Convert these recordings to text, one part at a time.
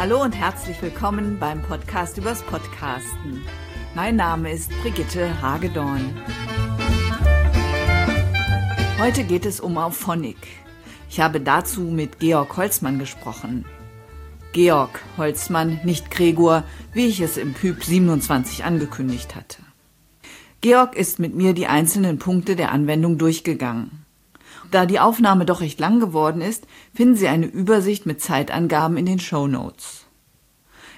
Hallo und herzlich willkommen beim Podcast übers Podcasten. Mein Name ist Brigitte Hagedorn. Heute geht es um Auphonic. Ich habe dazu mit Georg Holzmann gesprochen. Georg Holzmann, nicht Gregor, wie ich es im Pyp 27 angekündigt hatte. Georg ist mit mir die einzelnen Punkte der Anwendung durchgegangen. Da die Aufnahme doch recht lang geworden ist, finden Sie eine Übersicht mit Zeitangaben in den Show Notes.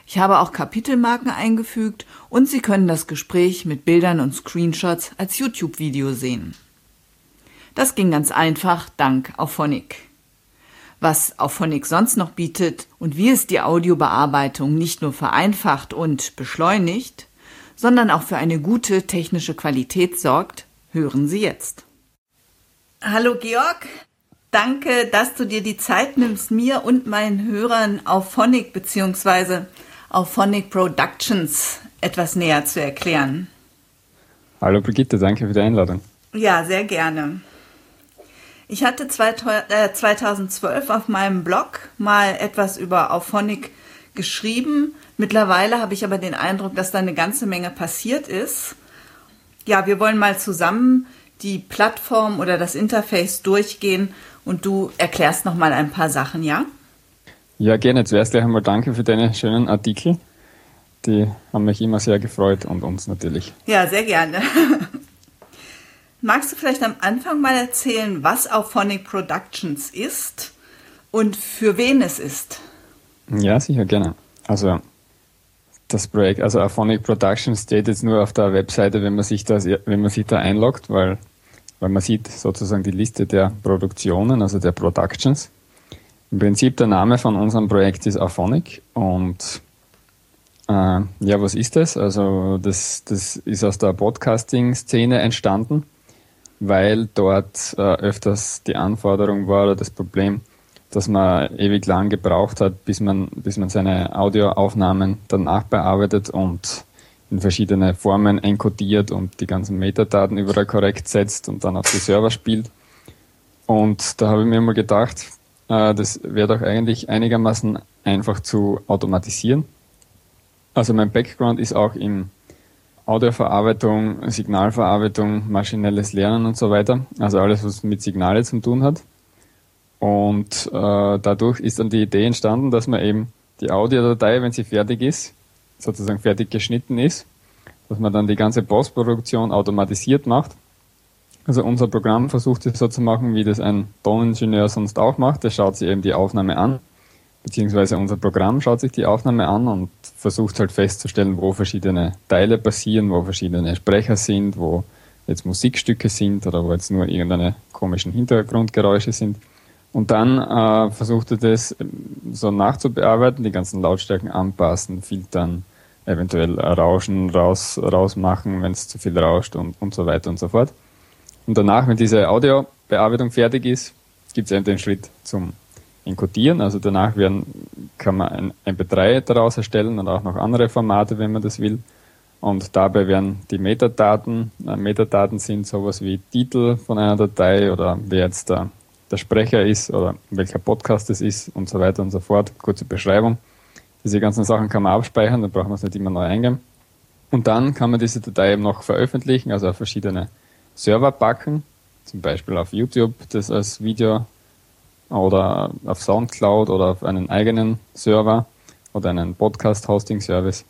Ich habe auch Kapitelmarken eingefügt und Sie können das Gespräch mit Bildern und Screenshots als YouTube-Video sehen. Das ging ganz einfach dank Auphonic. Was Auphonic sonst noch bietet und wie es die Audiobearbeitung nicht nur vereinfacht und beschleunigt, sondern auch für eine gute technische Qualität sorgt, hören Sie jetzt. Hallo Georg, danke, dass du dir die Zeit nimmst, mir und meinen Hörern Auphonic bzw. Auphonic Productions etwas näher zu erklären. Hallo Brigitte, danke für die Einladung. Ja, sehr gerne. Ich hatte 2012 äh, auf meinem Blog mal etwas über Auphonic geschrieben. Mittlerweile habe ich aber den Eindruck, dass da eine ganze Menge passiert ist. Ja, wir wollen mal zusammen die Plattform oder das Interface durchgehen und du erklärst noch mal ein paar Sachen, ja? Ja, gerne. Zuerst gleich einmal danke für deine schönen Artikel. Die haben mich immer sehr gefreut und uns natürlich. Ja, sehr gerne. Magst du vielleicht am Anfang mal erzählen, was Auphonic Productions ist und für wen es ist? Ja, sicher, gerne. Also das Projekt, also Auphonic Productions steht jetzt nur auf der Webseite, wenn man sich das, wenn man sich da einloggt, weil, weil man sieht sozusagen die Liste der Produktionen, also der Productions. Im Prinzip der Name von unserem Projekt ist Auphonic und äh, ja, was ist das? Also das, das ist aus der Podcasting-Szene entstanden weil dort äh, öfters die Anforderung war oder das Problem, dass man ewig lang gebraucht hat, bis man, bis man seine Audioaufnahmen dann nachbearbeitet und in verschiedene Formen encodiert und die ganzen Metadaten überall korrekt setzt und dann auf die Server spielt. Und da habe ich mir mal gedacht, äh, das wäre doch eigentlich einigermaßen einfach zu automatisieren. Also mein Background ist auch im Audioverarbeitung, Signalverarbeitung, maschinelles Lernen und so weiter. Also alles, was mit Signale zu tun hat. Und äh, dadurch ist dann die Idee entstanden, dass man eben die Audiodatei, wenn sie fertig ist, sozusagen fertig geschnitten ist, dass man dann die ganze Postproduktion automatisiert macht. Also unser Programm versucht es so zu machen, wie das ein Toningenieur sonst auch macht. Der schaut sich eben die Aufnahme an beziehungsweise unser Programm schaut sich die Aufnahme an und versucht halt festzustellen, wo verschiedene Teile passieren, wo verschiedene Sprecher sind, wo jetzt Musikstücke sind oder wo jetzt nur irgendeine komischen Hintergrundgeräusche sind. Und dann äh, versucht er das ähm, so nachzubearbeiten, die ganzen Lautstärken anpassen, filtern, eventuell Rauschen raus, rausmachen, wenn es zu viel rauscht und, und so weiter und so fort. Und danach, wenn diese Audiobearbeitung fertig ist, gibt es eben den Schritt zum encodieren. Also danach werden, kann man ein MP3 daraus erstellen und auch noch andere Formate, wenn man das will. Und dabei werden die Metadaten, äh, Metadaten sind sowas wie Titel von einer Datei oder wer jetzt der, der Sprecher ist oder welcher Podcast es ist und so weiter und so fort. Kurze Beschreibung. Diese ganzen Sachen kann man abspeichern, da braucht man es nicht immer neu eingeben. Und dann kann man diese Datei eben noch veröffentlichen, also auf verschiedene Server packen, zum Beispiel auf YouTube das als Video oder auf Soundcloud oder auf einen eigenen Server oder einen Podcast-Hosting-Service.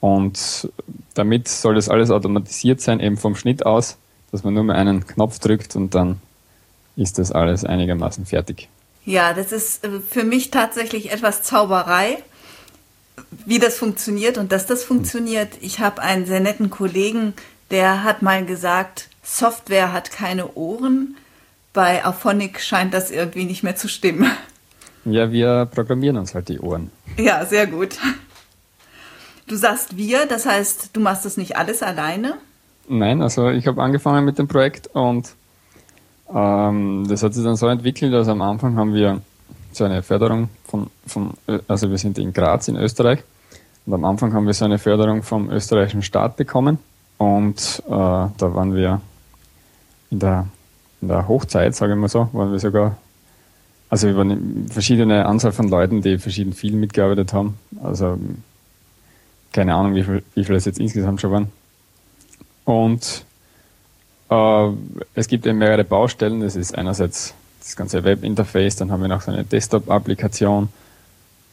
Und damit soll das alles automatisiert sein, eben vom Schnitt aus, dass man nur mal einen Knopf drückt und dann ist das alles einigermaßen fertig. Ja, das ist äh, für mich tatsächlich etwas Zauberei, wie das funktioniert und dass das funktioniert. Ich habe einen sehr netten Kollegen, der hat mal gesagt, Software hat keine Ohren, bei Auphonic scheint das irgendwie nicht mehr zu stimmen. Ja, wir programmieren uns halt die Ohren. Ja, sehr gut. Du sagst wir, das heißt, du machst das nicht alles alleine? Nein, also ich habe angefangen mit dem Projekt und ähm, das hat sich dann so entwickelt, dass am Anfang haben wir so eine Förderung von, von, also wir sind in Graz in Österreich und am Anfang haben wir so eine Förderung vom österreichischen Staat bekommen und äh, da waren wir in der in der Hochzeit, sage ich mal so, waren wir sogar Also über eine verschiedene Anzahl von Leuten, die verschieden viel mitgearbeitet haben. Also keine Ahnung, wie viel, wie viel es jetzt insgesamt schon waren. Und äh, es gibt eben mehrere Baustellen. Das ist einerseits das ganze Webinterface, dann haben wir noch so eine Desktop-Applikation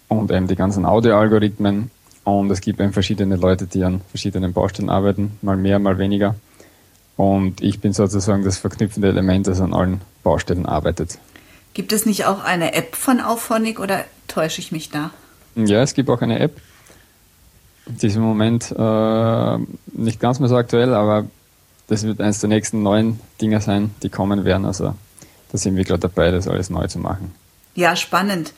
und eben die ganzen Audio-Algorithmen. Und es gibt eben verschiedene Leute, die an verschiedenen Baustellen arbeiten, mal mehr, mal weniger. Und ich bin sozusagen das verknüpfende Element, das an allen Baustellen arbeitet. Gibt es nicht auch eine App von Auphonic oder täusche ich mich da? Ja, es gibt auch eine App. Die ist im Moment äh, nicht ganz mehr so aktuell, aber das wird eines der nächsten neuen Dinge sein, die kommen werden. Also da sind wir gerade dabei, das alles neu zu machen. Ja, spannend.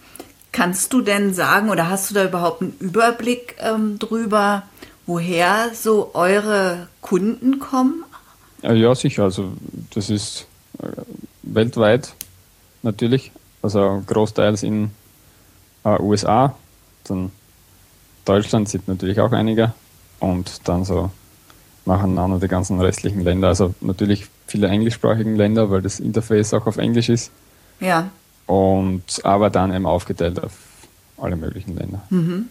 Kannst du denn sagen oder hast du da überhaupt einen Überblick ähm, drüber, woher so eure Kunden kommen? Ja, sicher. Also das ist äh, weltweit natürlich, also großteils in äh, USA, dann Deutschland sind natürlich auch einige und dann so nacheinander die ganzen restlichen Länder. Also natürlich viele englischsprachigen Länder, weil das Interface auch auf Englisch ist. Ja. Und aber dann eben aufgeteilt auf alle möglichen Länder. Mhm.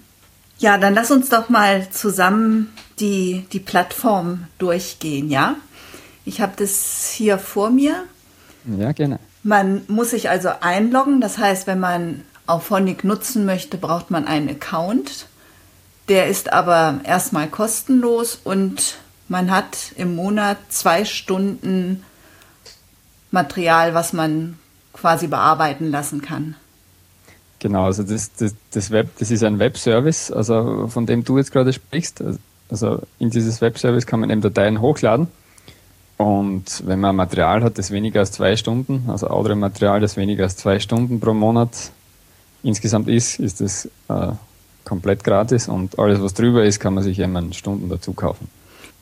Ja, dann lass uns doch mal zusammen die, die Plattform durchgehen, ja? Ich habe das hier vor mir. Ja, gerne. Man muss sich also einloggen. Das heißt, wenn man Auphonic nutzen möchte, braucht man einen Account. Der ist aber erstmal kostenlos und man hat im Monat zwei Stunden Material, was man quasi bearbeiten lassen kann. Genau, also das, das, das Web, das ist ein Webservice, also von dem du jetzt gerade sprichst. Also in dieses Webservice kann man eben Dateien hochladen und wenn man Material hat, das weniger als zwei Stunden, also Audio-Material, das weniger als zwei Stunden pro Monat insgesamt ist, ist das äh, komplett gratis und alles, was drüber ist, kann man sich eben an Stunden dazu kaufen.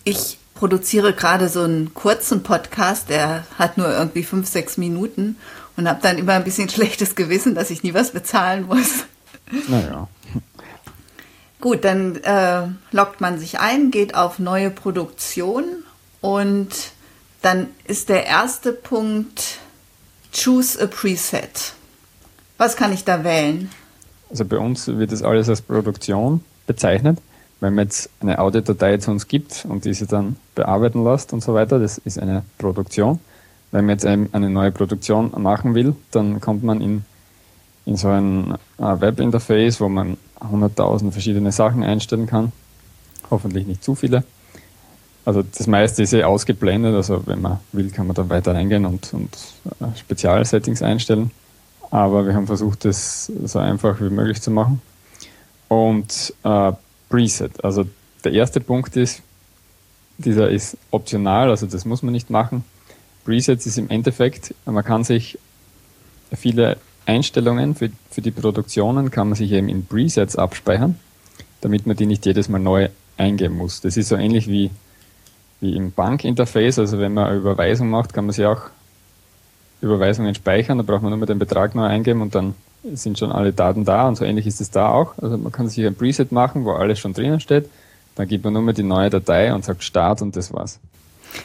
Ich produziere gerade so einen kurzen Podcast, der hat nur irgendwie fünf, sechs Minuten und habe dann immer ein bisschen schlechtes Gewissen, dass ich nie was bezahlen muss. Naja. Gut, dann äh, loggt man sich ein, geht auf neue Produktion und dann ist der erste Punkt Choose a Preset. Was kann ich da wählen? Also bei uns wird das alles als Produktion bezeichnet. Wenn man jetzt eine Audiodatei zu uns gibt und diese dann bearbeiten lässt und so weiter, das ist eine Produktion. Wenn man jetzt eine neue Produktion machen will, dann kommt man in, in so ein äh, Webinterface, wo man 100.000 verschiedene Sachen einstellen kann. Hoffentlich nicht zu viele. Also das meiste ist eh ausgeblendet, also wenn man will, kann man da weiter reingehen und, und äh, Spezialsettings einstellen. Aber wir haben versucht, das so einfach wie möglich zu machen. Und äh, Preset, also der erste Punkt ist, dieser ist optional, also das muss man nicht machen. Presets ist im Endeffekt, man kann sich viele Einstellungen für, für die Produktionen kann man sich eben in Presets abspeichern, damit man die nicht jedes Mal neu eingeben muss. Das ist so ähnlich wie wie im Bankinterface. Also wenn man eine Überweisung macht, kann man sich auch Überweisungen speichern. Da braucht man nur mal den Betrag neu eingeben und dann sind schon alle Daten da. Und so ähnlich ist es da auch. Also man kann sich ein Preset machen, wo alles schon drinnen steht. Dann gibt man nur mal die neue Datei und sagt Start und das war's.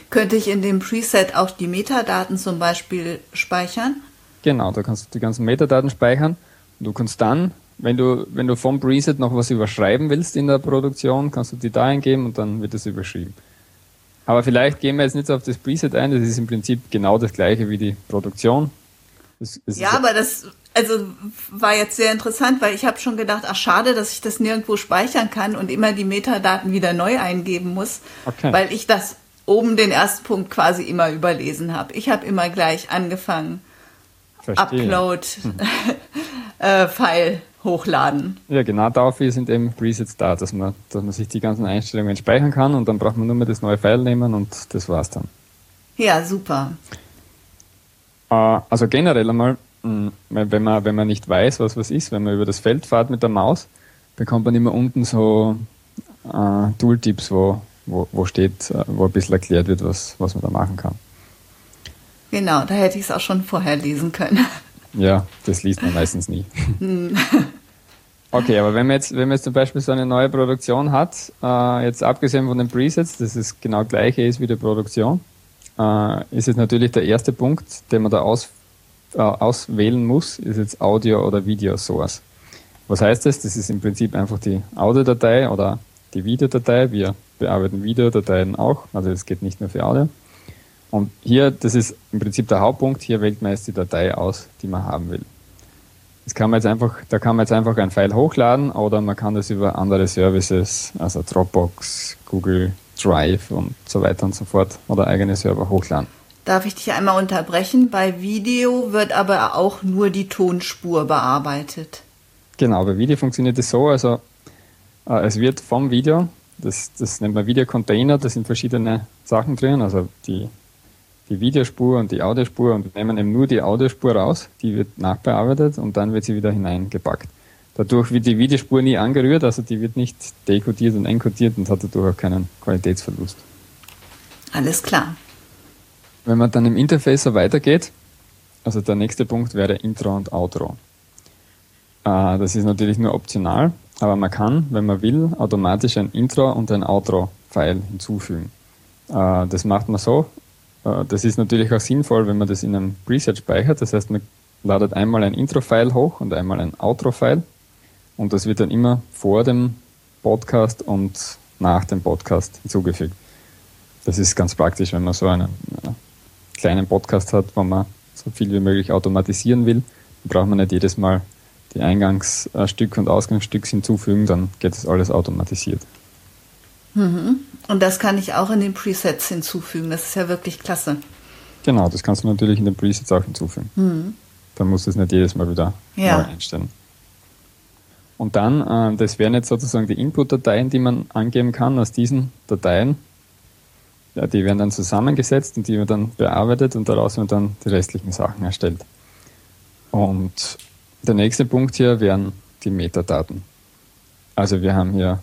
Könnte ich in dem Preset auch die Metadaten zum Beispiel speichern? Genau, da kannst du die ganzen Metadaten speichern. Du kannst dann, wenn du, wenn du vom Preset noch was überschreiben willst in der Produktion, kannst du die da eingeben und dann wird es überschrieben. Aber vielleicht gehen wir jetzt nicht auf das Preset ein, das ist im Prinzip genau das gleiche wie die Produktion. Das, das ja, aber das also war jetzt sehr interessant, weil ich habe schon gedacht, ach schade, dass ich das nirgendwo speichern kann und immer die Metadaten wieder neu eingeben muss, okay. weil ich das oben den ersten Punkt quasi immer überlesen habe. Ich habe immer gleich angefangen, Verstehe. Upload hm. äh, File hochladen. Ja, genau dafür sind eben Presets da, dass man, dass man sich die ganzen Einstellungen speichern kann und dann braucht man nur mehr das neue File nehmen und das war's dann. Ja, super. Äh, also generell einmal, wenn man, wenn man nicht weiß, was was ist, wenn man über das Feld fährt mit der Maus, bekommt man immer unten so äh, Tooltips, wo, wo, wo steht, äh, wo ein bisschen erklärt wird, was, was man da machen kann. Genau, da hätte ich es auch schon vorher lesen können. Ja, das liest man meistens nie. okay, aber wenn man jetzt, wenn man jetzt zum Beispiel so eine neue Produktion hat, äh, jetzt abgesehen von den Presets, das ist genau gleiche ist wie die Produktion, äh, ist es natürlich der erste Punkt, den man da aus, äh, auswählen muss, ist jetzt Audio oder Video Source. Was heißt das? Das ist im Prinzip einfach die Audiodatei oder die Videodatei. Wir bearbeiten Videodateien auch, also es geht nicht nur für Audio. Und hier, das ist im Prinzip der Hauptpunkt, hier wählt man jetzt die Datei aus, die man haben will. Das kann man jetzt einfach, da kann man jetzt einfach ein File hochladen oder man kann das über andere Services, also Dropbox, Google Drive und so weiter und so fort oder eigene Server hochladen. Darf ich dich einmal unterbrechen? Bei Video wird aber auch nur die Tonspur bearbeitet. Genau, bei Video funktioniert es so, also äh, es wird vom Video, das, das nennt man Videocontainer, da sind verschiedene Sachen drin, also die die Videospur und die Audiospur und wir nehmen eben nur die Audiospur raus, die wird nachbearbeitet und dann wird sie wieder hineingepackt. Dadurch wird die Videospur nie angerührt, also die wird nicht dekodiert und enkodiert und hat dadurch auch keinen Qualitätsverlust. Alles klar. Wenn man dann im Interface weitergeht, also der nächste Punkt wäre Intro und Outro. Äh, das ist natürlich nur optional, aber man kann, wenn man will, automatisch ein Intro und ein Outro-File hinzufügen. Äh, das macht man so, äh, das ist natürlich auch sinnvoll, wenn man das in einem Preset speichert. Das heißt, man ladet einmal ein Intro-File hoch und einmal ein Outro-File. Und das wird dann immer vor dem Podcast und nach dem Podcast hinzugefügt. Das ist ganz praktisch, wenn man so einen, einen kleinen Podcast hat, wo man so viel wie möglich automatisieren will. Dann braucht man nicht jedes Mal die Eingangsstück und Ausgangsstück hinzufügen, dann geht das alles automatisiert. Mhm. Und das kann ich auch in den Presets hinzufügen. Das ist ja wirklich klasse. Genau, das kannst du natürlich in den Presets auch hinzufügen. Mhm. Dann musst du es nicht jedes Mal wieder ja. neu einstellen. Und dann, äh, das wären jetzt sozusagen die Input-Dateien, die man angeben kann aus diesen Dateien. Ja, die werden dann zusammengesetzt und die werden dann bearbeitet und daraus werden dann die restlichen Sachen erstellt. Und der nächste Punkt hier wären die Metadaten. Also wir haben hier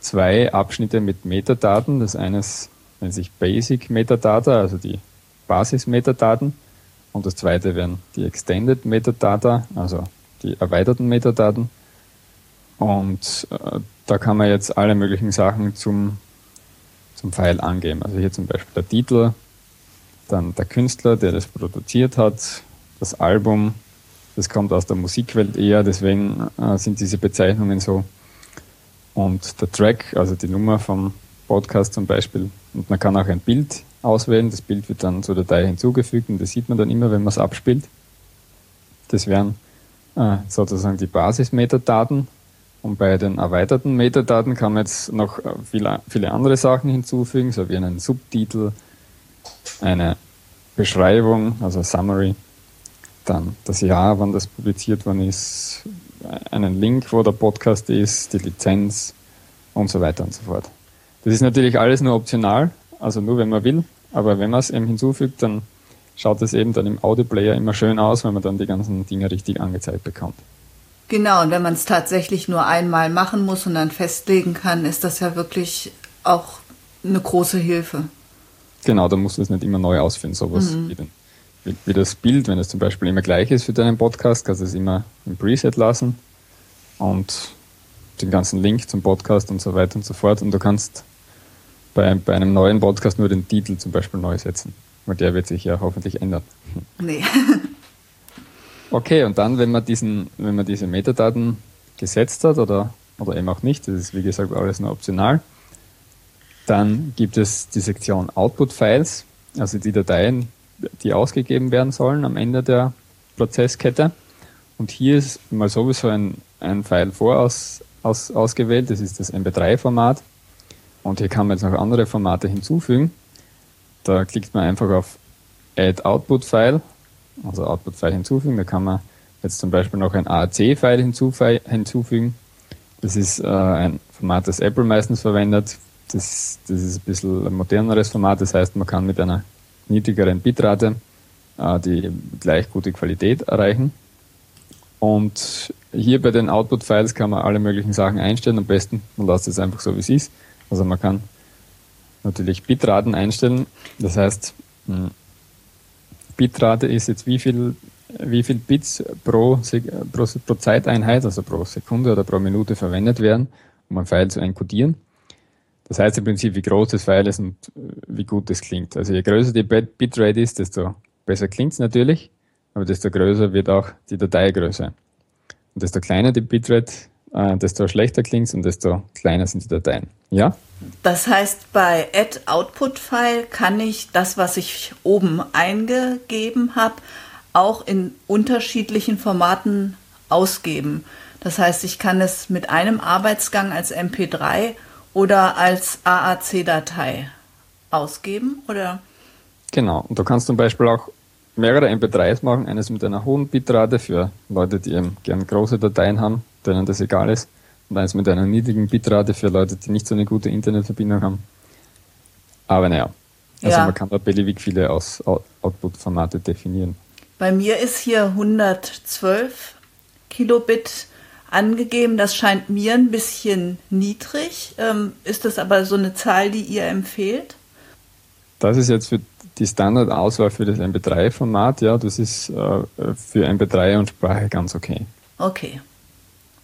zwei Abschnitte mit Metadaten. Das eine nennt sich Basic Metadata, also die Basis-Metadaten. Und das zweite wären die Extended Metadata, also die erweiterten Metadaten. Und äh, da kann man jetzt alle möglichen Sachen zum, zum File angeben. Also hier zum Beispiel der Titel, dann der Künstler, der das produziert hat, das Album, das kommt aus der Musikwelt eher, deswegen äh, sind diese Bezeichnungen so und der Track, also die Nummer vom Podcast zum Beispiel. Und man kann auch ein Bild auswählen. Das Bild wird dann zur Datei hinzugefügt und das sieht man dann immer, wenn man es abspielt. Das wären äh, sozusagen die Basis-Metadaten. Und bei den erweiterten Metadaten kann man jetzt noch äh, viele, viele andere Sachen hinzufügen, so wie einen Subtitel, eine Beschreibung, also Summary, dann das Jahr, wann das publiziert worden ist, einen Link, wo der Podcast ist, die Lizenz und so weiter und so fort. Das ist natürlich alles nur optional, also nur wenn man will, aber wenn man es eben hinzufügt, dann schaut es eben dann im Audioplayer immer schön aus, wenn man dann die ganzen Dinge richtig angezeigt bekommt. Genau, und wenn man es tatsächlich nur einmal machen muss und dann festlegen kann, ist das ja wirklich auch eine große Hilfe. Genau, da musst du es nicht immer neu ausführen, sowas mhm. wie den wie, wie das Bild, wenn es zum Beispiel immer gleich ist für deinen Podcast, kannst du es immer im Preset lassen und den ganzen Link zum Podcast und so weiter und so fort. Und du kannst bei, bei einem neuen Podcast nur den Titel zum Beispiel neu setzen, weil der wird sich ja hoffentlich ändern. Nee. okay, und dann, wenn man diesen, wenn man diese Metadaten gesetzt hat oder, oder eben auch nicht, das ist wie gesagt alles nur optional, dann gibt es die Sektion Output Files, also die Dateien, die ausgegeben werden sollen am Ende der Prozesskette. Und hier ist mal sowieso ein, ein File voraus aus, ausgewählt, das ist das MP3-Format. Und hier kann man jetzt noch andere Formate hinzufügen. Da klickt man einfach auf Add Output File, also Output File hinzufügen. Da kann man jetzt zum Beispiel noch ein AAC-File hinzufügen. Das ist äh, ein Format, das Apple meistens verwendet. Das, das ist ein bisschen ein moderneres Format, das heißt, man kann mit einer niedrigeren Bitrate äh, die gleich gute Qualität erreichen. Und hier bei den Output-Files kann man alle möglichen Sachen einstellen. Am besten, man lässt es einfach so, wie es ist. Also man kann natürlich Bitraten einstellen. Das heißt, hm, Bitrate ist jetzt wie viel, wie viel Bits pro, pro, pro Zeiteinheit, also pro Sekunde oder pro Minute verwendet werden, um ein File zu encodieren. Das heißt im Prinzip, wie groß das File ist und äh, wie gut es klingt. Also je größer die Bitrate ist, desto besser klingt es natürlich. aber desto größer wird auch die Dateigröße. Und desto kleiner die Bitrate, äh, desto schlechter klingt es und desto kleiner sind die Dateien. Ja? Das heißt, bei Add Output File kann ich das, was ich oben eingegeben habe, auch in unterschiedlichen Formaten ausgeben. Das heißt, ich kann es mit einem Arbeitsgang als MP3 oder als AAC-Datei ausgeben, oder? Genau. Und du kannst zum Beispiel auch mehrere MP3s machen, eines mit einer hohen Bitrate für Leute, die eben gern große Dateien haben, denen das egal ist, und eines mit einer niedrigen Bitrate für Leute, die nicht so eine gute Internetverbindung haben. Aber naja, also ja. man kann da beliebig viele Aus Output-Formate definieren. Bei mir ist hier 112 Kilobit angegeben. Das scheint mir ein bisschen niedrig. Ähm, ist das aber so eine Zahl, die ihr empfehlt? Das ist jetzt für die Standardauswahl für das MP3-Format, ja, das ist äh, für MP3 und Sprache ganz okay. Okay.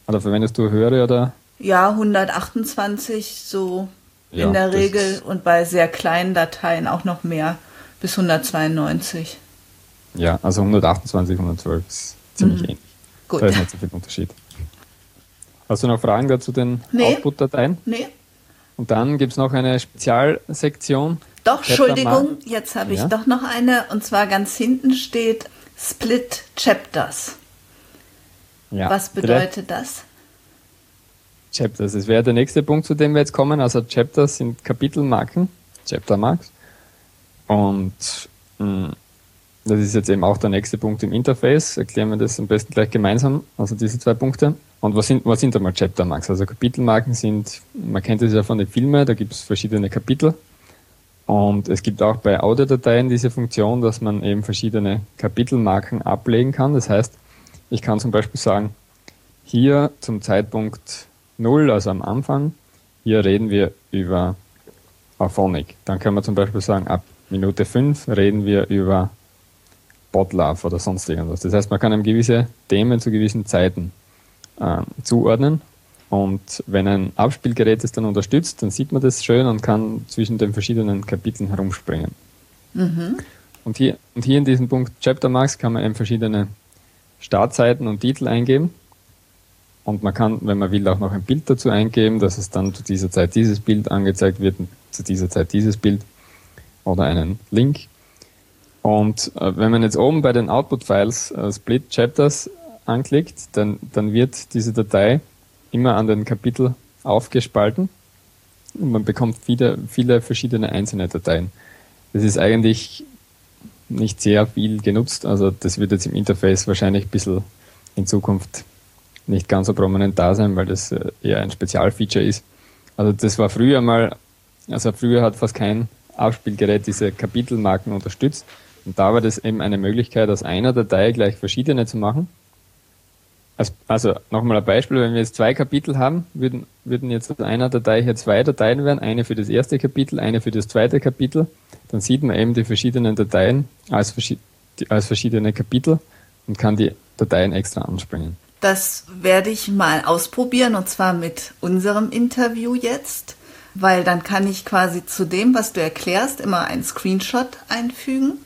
Oder verwendest du höhere oder? Ja, 128 so ja, in der Regel und bei sehr kleinen Dateien auch noch mehr bis 192. Ja, also 128, 112 ist ziemlich mhm. ähnlich. Gut. Da ist nicht so viel Unterschied. Hast du noch Fragen dazu den nee. Output-Dateien? Nee. Und dann gibt es noch eine Spezialsektion, doch, Entschuldigung, jetzt habe ich ja? doch noch eine. Und zwar ganz hinten steht Split Chapters. Ja, Was bedeutet das? Chapters, das wäre der nächste Punkt, zu dem wir jetzt kommen. Also Chapters sind Kapitelmarken, Chapter Marks. Und mh, hm, das ist jetzt eben auch der nächste Punkt im Interface. Erklären wir das am besten gleich gemeinsam, also diese zwei Punkte. Und was sind, was sind einmal Chapter Marks? Also Kapitelmarken sind, man kennt das ja von den Filmen, da gibt es verschiedene Kapitel und es gibt auch bei Audiodateien diese Funktion, dass man eben verschiedene Kapitelmarken ablegen kann. Das heißt, ich kann zum Beispiel sagen, hier zum Zeitpunkt 0, also am Anfang, hier reden wir über Auphonic. Dann können wir zum Beispiel sagen, ab Minute 5 reden wir über Botlove oder sonst irgendwas. Das heißt, man kann einem gewisse Themen zu gewissen Zeiten äh, zuordnen und wenn ein Abspielgerät es dann unterstützt, dann sieht man das schön und kann zwischen den verschiedenen Kapiteln herumspringen. Mhm. Und, hier, und hier in diesem Punkt Chapter Marks kann man eben verschiedene Startseiten und Titel eingeben. Und man kann, wenn man will, auch noch ein Bild dazu eingeben, dass es dann zu dieser Zeit dieses Bild angezeigt wird zu dieser Zeit dieses Bild oder einen Link. Und äh, wenn man jetzt oben bei den Output-Files äh, Split Chapters anklickt, dann, dann wird diese Datei immer an den Kapitel aufgespalten und man bekommt viele, viele verschiedene einzelne Dateien. Das ist eigentlich nicht sehr viel genutzt, also das wird jetzt im Interface wahrscheinlich ein bisschen in Zukunft nicht ganz so prominent da sein, weil das äh, eher ein Spezialfeature ist. Also das war früher mal, also früher hat fast kein Aufspielgerät diese Kapitelmarken unterstützt. Und da war das eben eine Möglichkeit, aus einer Datei gleich verschiedene zu machen also nochmal ein Beispiel, wenn wir jetzt zwei Kapitel haben, würden, würden jetzt aus einer Datei hier zwei Dateien werden, eine für das erste Kapitel, eine für das zweite Kapitel. Dann sieht man eben die verschiedenen Dateien als, als verschiedene Kapitel und kann die Dateien extra anspringen. Das werde ich mal ausprobieren und zwar mit unserem Interview jetzt, weil dann kann ich quasi zu dem, was du erklärst, immer einen Screenshot einfügen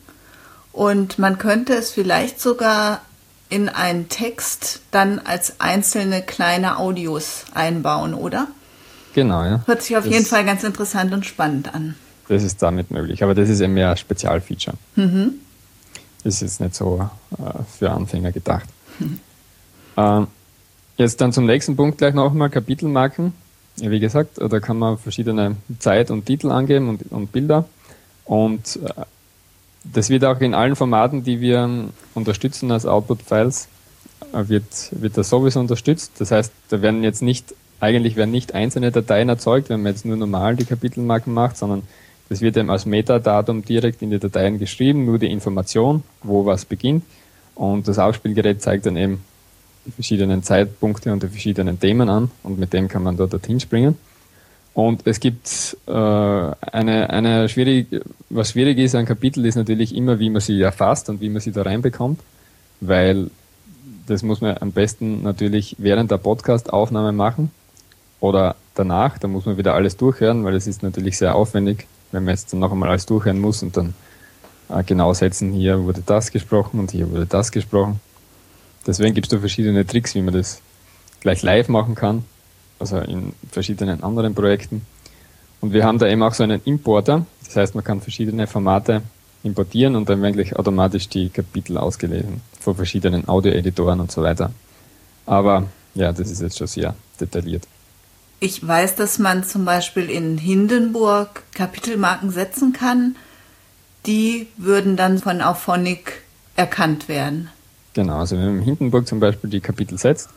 und man könnte es vielleicht sogar in einen Text dann als einzelne kleine Audios einbauen, oder? Genau, ja. Hört sich auf das jeden Fall ganz interessant und spannend an. Das ist damit möglich, aber das ist eben mehr ein Spezialfeature. Mhm. Ist jetzt nicht so äh, für Anfänger gedacht. Mhm. Ähm, jetzt dann zum nächsten Punkt gleich nochmal Kapitelmarken. Ja, wie gesagt, da kann man verschiedene Zeit und Titel angeben und, und Bilder. Und äh, das wird auch in allen Formaten, die wir unterstützen als Output-Files, äh, wird, wird das sowieso unterstützt. Das heißt, da werden jetzt nicht, eigentlich werden nicht einzelne Dateien erzeugt, wenn man jetzt nur normal die Kapitelmarken macht, sondern das wird eben als Metadatum direkt in die Dateien geschrieben, nur die Information, wo was beginnt. Und das Aufspielgerät zeigt dann eben die verschiedenen Zeitpunkte und die verschiedenen Themen an und mit dem kann man dort dorthin springen. Und es gibt äh, eine, eine schwierig, was schwierig ist an Kapitel, ist natürlich immer, wie man sie erfasst und wie man sie da reinbekommt, weil das muss man am besten natürlich während der Podcast-Aufnahme machen oder danach, da muss man wieder alles durchhören, weil es ist natürlich sehr aufwendig, wenn man jetzt dann noch einmal alles durchhören muss und dann äh, genau setzen, hier wurde das gesprochen und hier wurde das gesprochen. Deswegen gibt es da verschiedene Tricks, wie man das gleich live machen kann, also in verschiedenen anderen Projekten. Und wir haben da eben auch so einen Importer, das heißt, man kann verschiedene Formate importieren und dann werden gleich automatisch die Kapitel ausgelesen von verschiedenen Audio-Editoren und so weiter. Aber ja, das ist jetzt schon sehr detailliert. Ich weiß, dass man zum Beispiel in Hindenburg Kapitelmarken setzen kann. Die würden dann von Auphonic erkannt werden. Genau, also wenn man in Hindenburg zum Beispiel die Kapitel setzt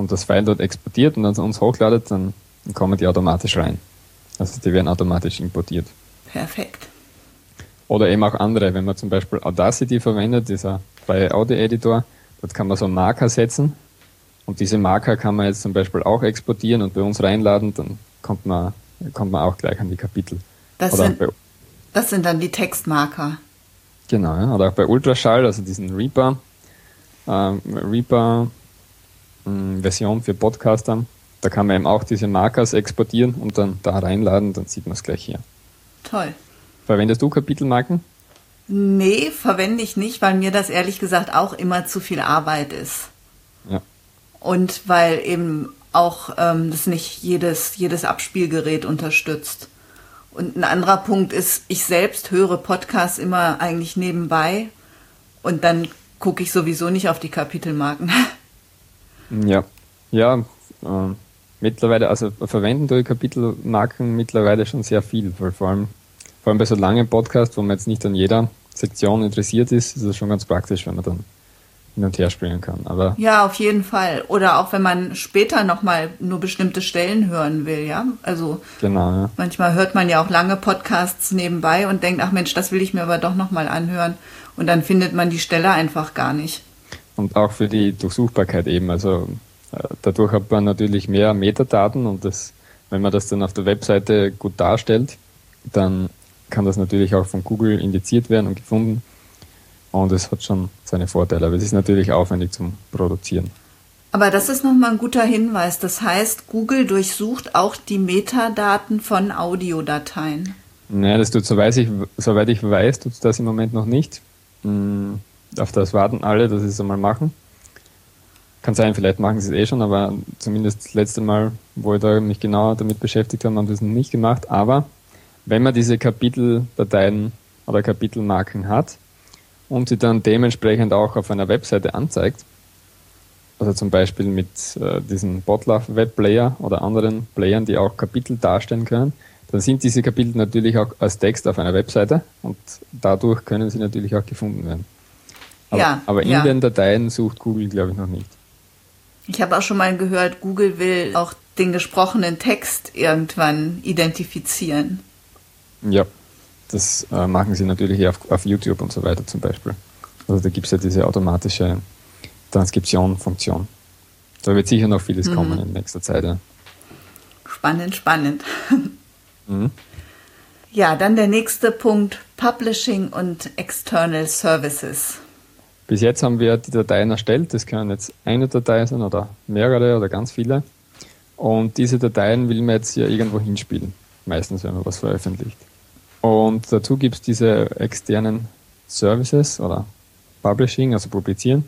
und das File dort exportiert und dann zu uns hochladet, dann kommen die automatisch rein. Also die werden automatisch importiert. Perfekt. Oder eben auch andere, wenn man zum Beispiel Audacity verwendet, dieser freie Audio-Editor, dort kann man so Marker setzen und diese Marker kann man jetzt zum Beispiel auch exportieren und bei uns reinladen, dann kommt man, kommt man auch gleich an die Kapitel. Das, sind, das sind dann die Textmarker. Genau, ja. oder auch bei Ultraschall, also diesen Reaper, ähm, Reaper Version für Podcaster. Da kann man eben auch diese Markers exportieren und dann da reinladen, dann sieht man es gleich hier. Toll. Verwendest du Kapitelmarken? Nee, verwende ich nicht, weil mir das ehrlich gesagt auch immer zu viel Arbeit ist. Ja. Und weil eben auch ähm, das nicht jedes, jedes Abspielgerät unterstützt. Und ein anderer Punkt ist, ich selbst höre Podcasts immer eigentlich nebenbei und dann gucke ich sowieso nicht auf die Kapitelmarken. Ja, ja, äh, mittlerweile, also verwenden durch Kapitelmarken mittlerweile schon sehr viel, weil vor allem, vor allem bei so langen Podcasts, wo man jetzt nicht an jeder Sektion interessiert ist, ist es schon ganz praktisch, wenn man dann hin und her springen kann. Aber ja, auf jeden Fall. Oder auch wenn man später nochmal nur bestimmte Stellen hören will, ja. Also genau, ja. manchmal hört man ja auch lange Podcasts nebenbei und denkt, ach Mensch, das will ich mir aber doch nochmal anhören. Und dann findet man die Stelle einfach gar nicht. Und auch für die Durchsuchbarkeit eben. Also äh, dadurch hat man natürlich mehr Metadaten und das, wenn man das dann auf der Webseite gut darstellt, dann kann das natürlich auch von Google indiziert werden und gefunden. Und es hat schon seine Vorteile, aber es ist natürlich aufwendig zum Produzieren. Aber das ist nochmal ein guter Hinweis. Das heißt, Google durchsucht auch die Metadaten von Audiodateien. Naja, das tut, soweit ich, soweit ich weiß, tut es das im Moment noch nicht. Hm, auf das warten alle, dass sie es einmal machen. Kann sein, vielleicht machen sie es eh schon, aber zumindest das letzte Mal, wo ich da mich genauer damit beschäftigt habe, haben sie es noch nicht gemacht. Aber wenn man diese Kapiteldateien oder Kapitelmarken hat und sie dann dementsprechend auch auf einer Webseite anzeigt, also zum Beispiel mit äh, diesem Botlove Webplayer oder anderen Playern, die auch Kapitel darstellen können, dann sind diese Kapitel natürlich auch als Text auf einer Webseite und dadurch können sie natürlich auch gefunden werden. Aber, ja, aber in ja. den Dateien sucht Google, glaube ich, noch nicht. Ich habe auch schon mal gehört, Google will auch den gesprochenen Text irgendwann identifizieren. Ja, das äh, machen sie natürlich auf, auf YouTube und so weiter zum Beispiel. Also da gibt es ja diese automatische Transkription-Funktion. Da wird sicher noch vieles mhm. kommen in nächster Zeit. Ja. Spannend, spannend. Mhm. Ja, dann der nächste Punkt, Publishing und External Services. Bis jetzt haben wir die Dateien erstellt. Das können jetzt eine Datei sein oder mehrere oder ganz viele. Und diese Dateien will man jetzt ja irgendwo hinspielen. Meistens, wenn man was veröffentlicht. Und dazu gibt es diese externen Services oder Publishing, also Publizieren.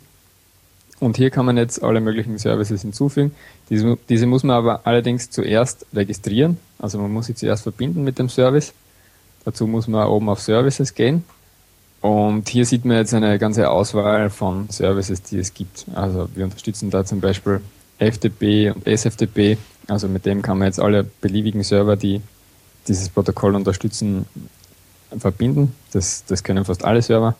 Und hier kann man jetzt alle möglichen Services hinzufügen. Diese, diese muss man aber allerdings zuerst registrieren. Also man muss sie zuerst verbinden mit dem Service. Dazu muss man oben auf Services gehen und hier sieht man jetzt eine ganze Auswahl von Services, die es gibt. Also wir unterstützen da zum Beispiel FTP und SFTP. Also mit dem kann man jetzt alle beliebigen Server, die dieses Protokoll unterstützen, verbinden. Das, das können fast alle Server,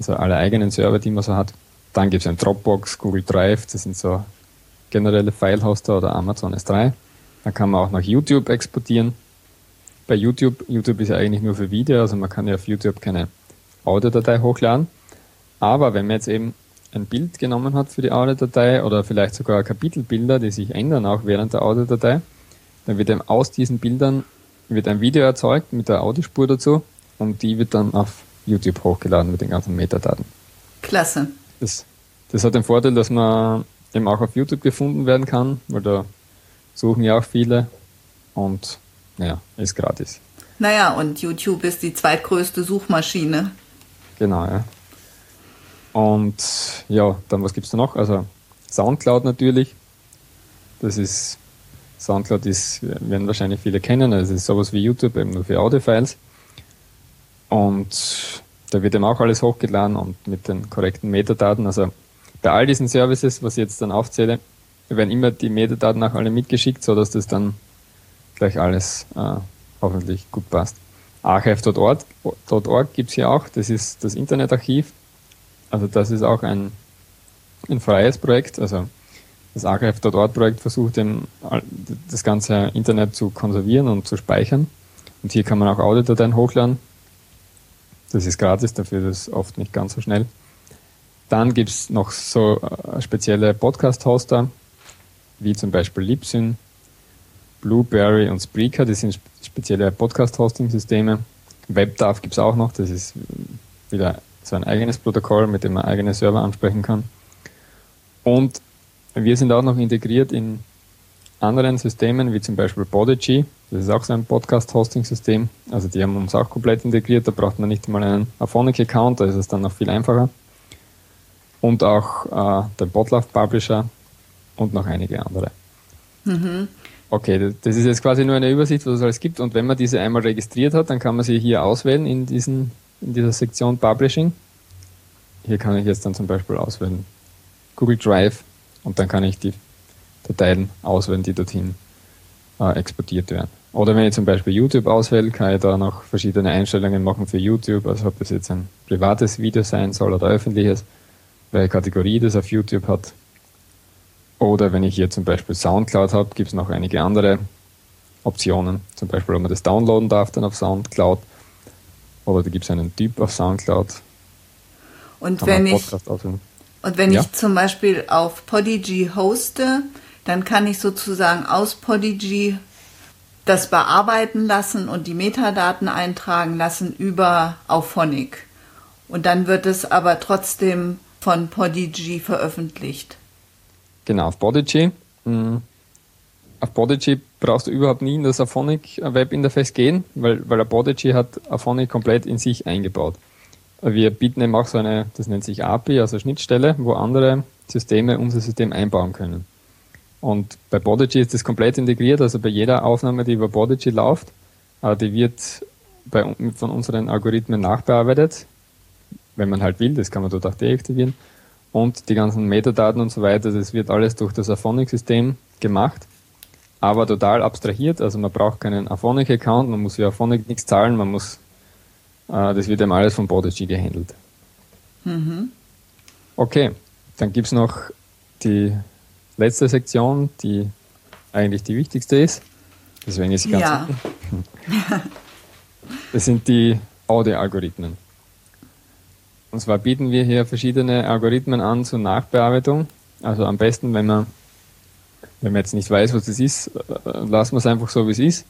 also alle eigenen Server, die man so hat. Dann gibt es ein Dropbox, Google Drive, das sind so generelle File-Hoster oder Amazon S3. Dann kann man auch nach YouTube exportieren. Bei YouTube, YouTube ist ja eigentlich nur für Video, also man kann ja auf YouTube keine Audiodatei hochladen. Aber wenn man jetzt eben ein Bild genommen hat für die Audiodatei oder vielleicht sogar Kapitelbilder, die sich ändern auch während der Audiodatei, dann wird eben aus diesen Bildern wird ein Video erzeugt mit der Audiospur dazu und die wird dann auf YouTube hochgeladen mit den ganzen Metadaten. Klasse. Das, das hat den Vorteil, dass man eben auch auf YouTube gefunden werden kann, weil da suchen ja auch viele und naja, ist gratis. Naja, und YouTube ist die zweitgrößte Suchmaschine Genau, ja. Und ja, dann was gibt es da noch? Also Soundcloud natürlich. Das ist, Soundcloud ist, werden wahrscheinlich viele kennen, also ist sowas wie YouTube, eben nur für Audiofiles. Und da wird eben auch alles hochgeladen und mit den korrekten Metadaten. Also bei all diesen Services, was ich jetzt dann aufzähle, werden immer die Metadaten auch alle mitgeschickt, sodass das dann gleich alles äh, hoffentlich gut passt. Archive.org gibt es hier auch, das ist das Internetarchiv. Also das ist auch ein, ein freies Projekt. Also das Archive.org-Projekt versucht eben das ganze Internet zu konservieren und zu speichern. Und hier kann man auch Audiodateien hochladen. Das ist gratis, dafür ist es oft nicht ganz so schnell. Dann gibt es noch so äh, spezielle Podcast-Hoster, wie zum Beispiel Libsyn, Blueberry und Spreaker, das sind spezielle Podcast-Hosting-Systeme. WebDAV gibt es auch noch, das ist wieder so ein eigenes Protokoll, mit dem man eigene Server ansprechen kann. Und wir sind auch noch integriert in anderen Systemen, wie zum Beispiel Podigy. Das ist auch so ein Podcast-Hosting-System. Also die haben uns auch komplett integriert. Da braucht man nicht mal einen Aphonic-Account, da ist es dann noch viel einfacher. Und auch äh, der Botlove Publisher und noch einige andere. Mhm. Okay, das ist jetzt quasi nur eine Übersicht, was es alles gibt. Und wenn man diese einmal registriert hat, dann kann man sie hier auswählen in, diesen, in dieser Sektion Publishing. Hier kann ich jetzt dann zum Beispiel auswählen Google Drive und dann kann ich die Dateien auswählen, die dorthin äh, exportiert werden. Oder wenn ich zum Beispiel YouTube auswähle, kann ich da noch verschiedene Einstellungen machen für YouTube, also ob das jetzt ein privates Video sein soll oder öffentliches, welche Kategorie das auf YouTube hat. Oder wenn ich hier zum Beispiel Soundcloud habe, gibt es noch einige andere Optionen. Zum Beispiel, ob man das downloaden darf dann auf Soundcloud. Oder da gibt es einen Typ auf Soundcloud. Und wenn ich, und wenn ja. ich zum Beispiel auf Podigy hoste, dann kann ich sozusagen aus Podigy das bearbeiten lassen und die Metadaten eintragen lassen über Auphonic. Und dann wird es aber trotzdem von Podigy veröffentlicht. Genau, auf Podigy. Mhm. Auf Podigy brauchst du überhaupt nie in das Auphonic Webinterface gehen, weil, weil Podigy hat Auphonic komplett in sich eingebaut. Wir bieten eben auch so eine, das nennt sich API, also Schnittstelle, wo andere Systeme unser System einbauen können. Und bei Podigy ist das komplett integriert, also bei jeder Aufnahme, die über Podigy läuft, äh, die wird bei, von unseren Algorithmen nachbearbeitet, wenn man halt will, das kann man dort auch deaktivieren. Und die ganzen Metadaten und so weiter, das wird alles durch das Aphonic-System gemacht, aber total abstrahiert, also man braucht keinen Aphonic-Account, man muss für Aphonic nichts zahlen, man muss äh, das wird eben alles von Podigy gehandelt. Mhm. Okay, dann gibt es noch die letzte Sektion, die eigentlich die wichtigste ist. Deswegen ist sie ganz ja. Das sind die Audio-Algorithmen. Und zwar bieten wir hier verschiedene Algorithmen an zur Nachbearbeitung. Also am besten, wenn man, wenn man jetzt nicht weiß, was das ist, äh, lassen wir es einfach so, wie es ist.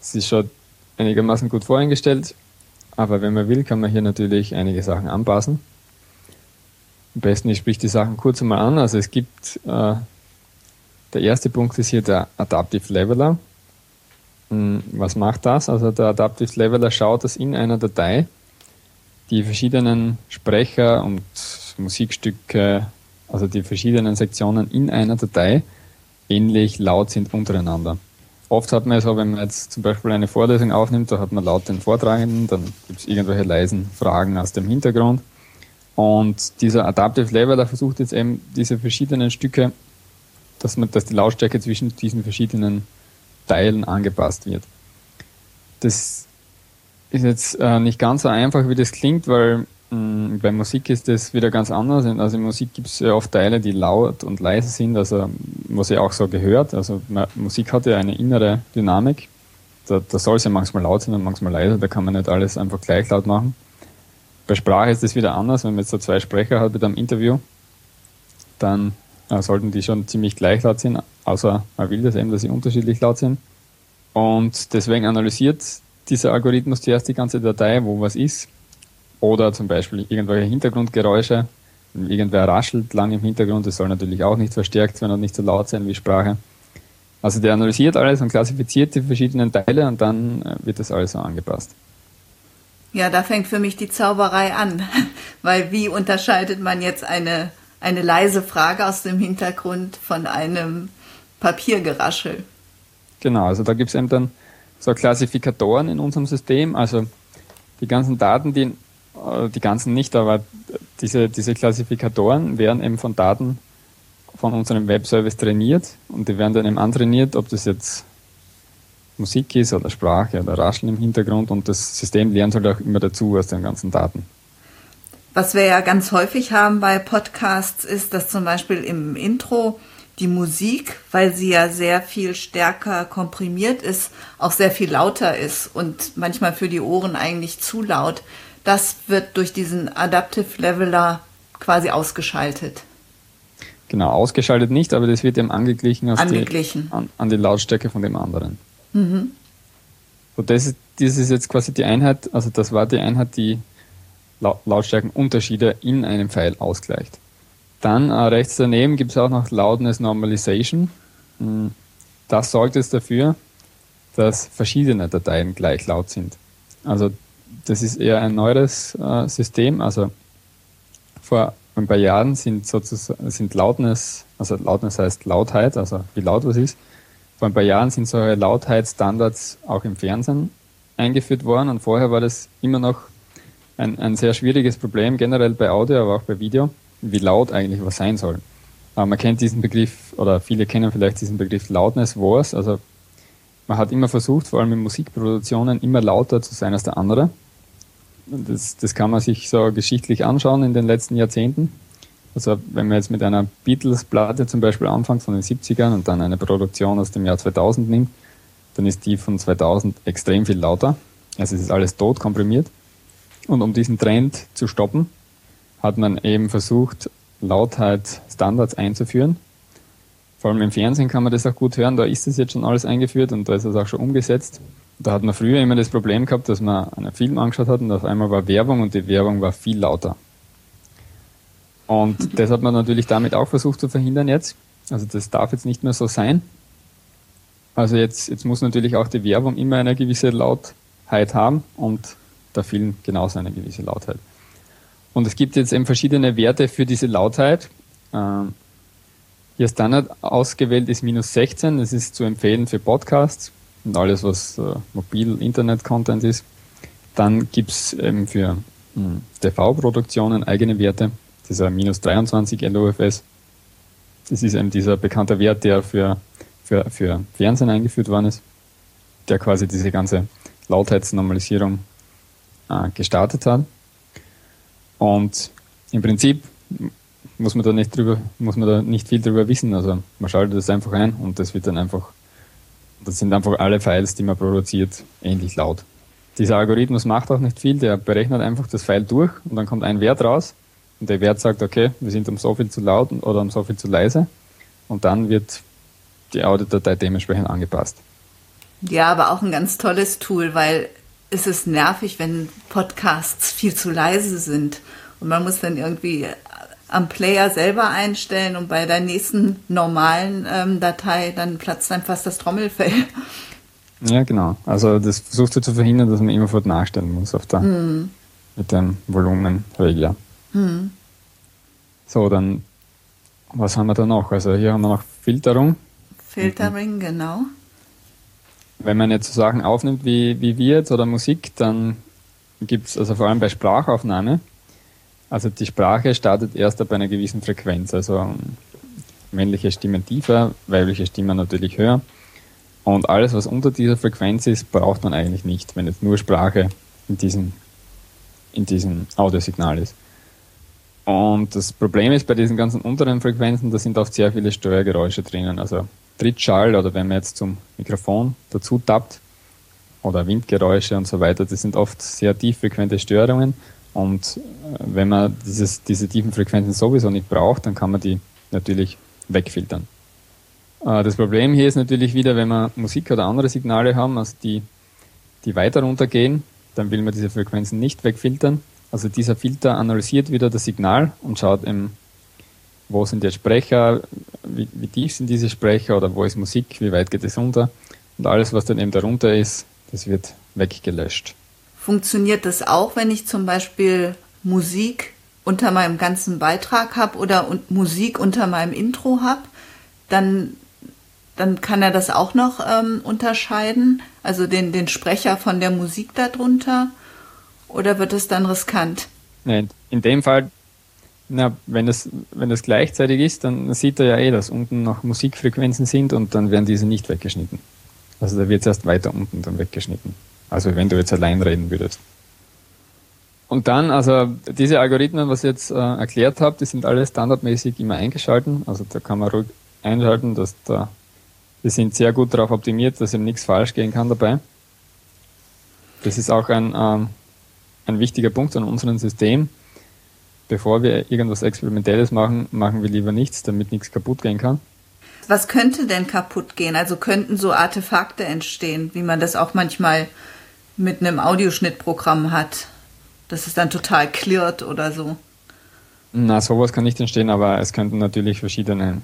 Es ist schon einigermaßen gut voreingestellt. Aber wenn man will, kann man hier natürlich einige Sachen anpassen. Am besten, ich sprich die Sachen kurz einmal an. Also es gibt, äh, der erste Punkt ist hier der Adaptive Leveler. Hm, was macht das? Also der Adaptive Leveler schaut, dass in einer Datei die verschiedenen Sprecher und Musikstücke, also die verschiedenen Sektionen in einer Datei ähnlich laut sind untereinander. Oft hat man ja so, wenn man jetzt zum Beispiel eine Vorlesung aufnimmt, da hat man laut den Vortragenden, dann gibt es irgendwelche leisen Fragen aus dem Hintergrund. Und dieser Adaptive Leveler versucht jetzt eben diese verschiedenen Stücke, dass man, dass die Lautstärke zwischen diesen verschiedenen Teilen angepasst wird. Das ist jetzt äh, nicht ganz so einfach, wie das klingt, weil Mm, bei Musik ist das wieder ganz anders. Also in Musik gibt es ja oft Teile, die laut und leise sind, also was ja auch so gehört. Also Musik hat ja eine innere Dynamik. Da, da soll es ja manchmal laut sein und manchmal leise, da kann man nicht alles einfach gleich laut machen. Bei Sprache ist das wieder anders, wenn man jetzt so zwei Sprecher hat mit einem Interview, dann äh, sollten die schon ziemlich gleich laut sein, außer man will das eben, dass sie unterschiedlich laut sind. Und deswegen analysiert dieser Algorithmus zuerst die ganze Datei, wo was ist, oder zum Beispiel irgendwelche Hintergrundgeräusche. Wenn irgendwer raschelt lang im Hintergrund, das soll natürlich auch nicht verstärkt sein und nicht so laut sein wie Sprache. Also der analysiert alles und klassifiziert die verschiedenen Teile und dann äh, wird das alles so angepasst. Ja, da fängt für mich die Zauberei an, weil wie unterscheidet man jetzt eine, eine leise Frage aus dem Hintergrund von einem Papiergeraschel? Genau, also da gibt es eben dann so Klassifikatoren in unserem System, also die ganzen Daten, die, äh, die ganzen nicht, aber diese, diese Klassifikatoren werden eben von Daten von unserem Webservice trainiert und die werden dann eben antrainiert, ob das jetzt Musik ist oder Sprache oder Rascheln im Hintergrund und das System lernt halt auch immer dazu aus den ganzen Daten. Was wir ja ganz häufig haben bei Podcasts ist, dass zum Beispiel im Intro die Musik, weil sie ja sehr viel stärker komprimiert ist, auch sehr viel lauter ist und manchmal für die Ohren eigentlich zu laut. Das wird durch diesen Adaptive Leveler quasi ausgeschaltet. Genau, ausgeschaltet nicht, aber das wird eben angeglichen, angeglichen. Die, an, an, die Lautstärke von dem anderen. Mhm. So, das ist, das ist jetzt quasi die Einheit, also das war die Einheit, die Lautstärkenunterschiede in einem Pfeil ausgleicht. Dann äh, rechts daneben gibt es auch noch Loudness Normalization. Hm, das sorgt jetzt dafür, dass verschiedene Dateien gleich laut sind. Also das ist eher ein neues äh, System. Also vor ein paar Jahren sind sozusagen sind Loudness, also Loudness heißt Lautheit, also wie laut was ist. Vor ein paar Jahren sind solche Lautheitsstandards auch im Fernsehen eingeführt worden und vorher war das immer noch ein, ein sehr schwieriges Problem, generell bei Audio, aber auch bei Video wie laut eigentlich was sein soll. Aber man kennt diesen Begriff, oder viele kennen vielleicht diesen Begriff Loudness Wars. Also man hat immer versucht, vor allem in Musikproduktionen, immer lauter zu sein als der andere. Das, das kann man sich so geschichtlich anschauen in den letzten Jahrzehnten. Also wenn man jetzt mit einer Beatles-Platte zum Beispiel anfängt von den 70ern und dann eine Produktion aus dem Jahr 2000 nimmt, dann ist die von 2000 extrem viel lauter. Also es ist alles tot komprimiert. Und um diesen Trend zu stoppen, hat man eben versucht, Lautheit Standards einzuführen. Vor allem im Fernsehen kann man das auch gut hören, da ist es jetzt schon alles eingeführt und da ist es auch schon umgesetzt. Da hat man früher immer das Problem gehabt, dass man einen Film angeschaut hat und auf einmal war Werbung und die Werbung war viel lauter. Und das hat man natürlich damit auch versucht zu verhindern jetzt. Also das darf jetzt nicht mehr so sein. Also jetzt, jetzt muss natürlich auch die Werbung immer eine gewisse Lautheit haben und der Film genauso eine gewisse Lautheit. Und es gibt jetzt eben verschiedene Werte für diese Lautheit. Ähm, hier Standard ausgewählt ist minus 16. Das ist zu empfehlen für Podcasts und alles, was äh, mobil Internet-Content ist. Dann gibt es eben für hm, TV-Produktionen eigene Werte. Dieser minus 23 LOFS. Das ist eben dieser bekannte Wert, der für, für, für Fernsehen eingeführt worden ist, der quasi diese ganze Lautheitsnormalisierung äh, gestartet hat. Und im Prinzip muss man da nicht drüber, muss man da nicht viel drüber wissen. Also man schaltet das einfach ein und das wird dann einfach, das sind einfach alle Files, die man produziert, ähnlich laut. Dieser Algorithmus macht auch nicht viel, der berechnet einfach das File durch und dann kommt ein Wert raus und der Wert sagt, okay, wir sind um so viel zu laut oder um so viel zu leise und dann wird die Audiodatei dementsprechend angepasst. Ja, aber auch ein ganz tolles Tool, weil ist es nervig, wenn Podcasts viel zu leise sind und man muss dann irgendwie am Player selber einstellen und bei der nächsten normalen ähm, Datei dann platzt dann fast das Trommelfell. Ja, genau. Also das versuchst du zu verhindern, dass man immerfort nachstellen muss auf der, hm. mit dem Volumenregler. Hm. So, dann was haben wir da noch? Also hier haben wir noch Filterung. Filtering, mhm. genau wenn man jetzt so Sachen aufnimmt wie, wie wir jetzt oder Musik, dann gibt es, also vor allem bei Sprachaufnahme, also die Sprache startet erst ab einer gewissen Frequenz, also männliche Stimmen tiefer, weibliche Stimmen natürlich höher. Und alles, was unter dieser Frequenz ist, braucht man eigentlich nicht, wenn jetzt nur Sprache in diesem, in diesem Audiosignal ist. Und das Problem ist bei diesen ganzen unteren Frequenzen, da sind oft sehr viele Steuergeräusche drinnen. Also Trittschall oder wenn man jetzt zum Mikrofon dazu tappt oder Windgeräusche und so weiter, das sind oft sehr tieffrequente Störungen und äh, wenn man dieses, diese tiefen Frequenzen sowieso nicht braucht, dann kann man die natürlich wegfiltern. Äh, das Problem hier ist natürlich wieder, wenn wir Musik oder andere Signale haben, also die, die weiter runtergehen, dann will man diese Frequenzen nicht wegfiltern. Also dieser Filter analysiert wieder das Signal und schaut im wo sind jetzt Sprecher, wie, wie, tief sind diese Sprecher oder wo ist Musik, wie weit geht es runter. Und alles, was dann eben darunter ist, das wird weggelöscht. Funktioniert das auch, wenn ich zum Beispiel Musik unter meinem ganzen Beitrag habe oder Musik unter meinem Intro habe? Dann, dann kann er das auch noch ähm, unterscheiden, also den, den Sprecher von der Musik darunter? Oder wird es dann riskant? Nein, in dem Fall, na, wenn das, wenn das gleichzeitig ist, dann sieht er ja eh, dass unten noch Musikfrequenzen sind und dann werden diese nicht weggeschnitten. Also da wird es erst weiter unten dann weggeschnitten. Also wenn du jetzt allein reden würdest. Und dann, also diese Algorithmen, was ich jetzt äh, erklärt habe, die sind alle standardmäßig immer eingeschalten. Also da kann man ruhig einschalten, dass da, die sind sehr gut darauf optimiert, dass eben nichts falsch gehen kann dabei. Das ist auch ein, ähm, ein wichtiger Punkt an unserem System. Bevor wir irgendwas Experimentelles machen, machen wir lieber nichts, damit nichts kaputt gehen kann. Was könnte denn kaputt gehen? Also könnten so Artefakte entstehen, wie man das auch manchmal mit einem Audioschnittprogramm hat, dass es dann total klirrt oder so. Na, sowas kann nicht entstehen, aber es könnten natürlich verschiedene,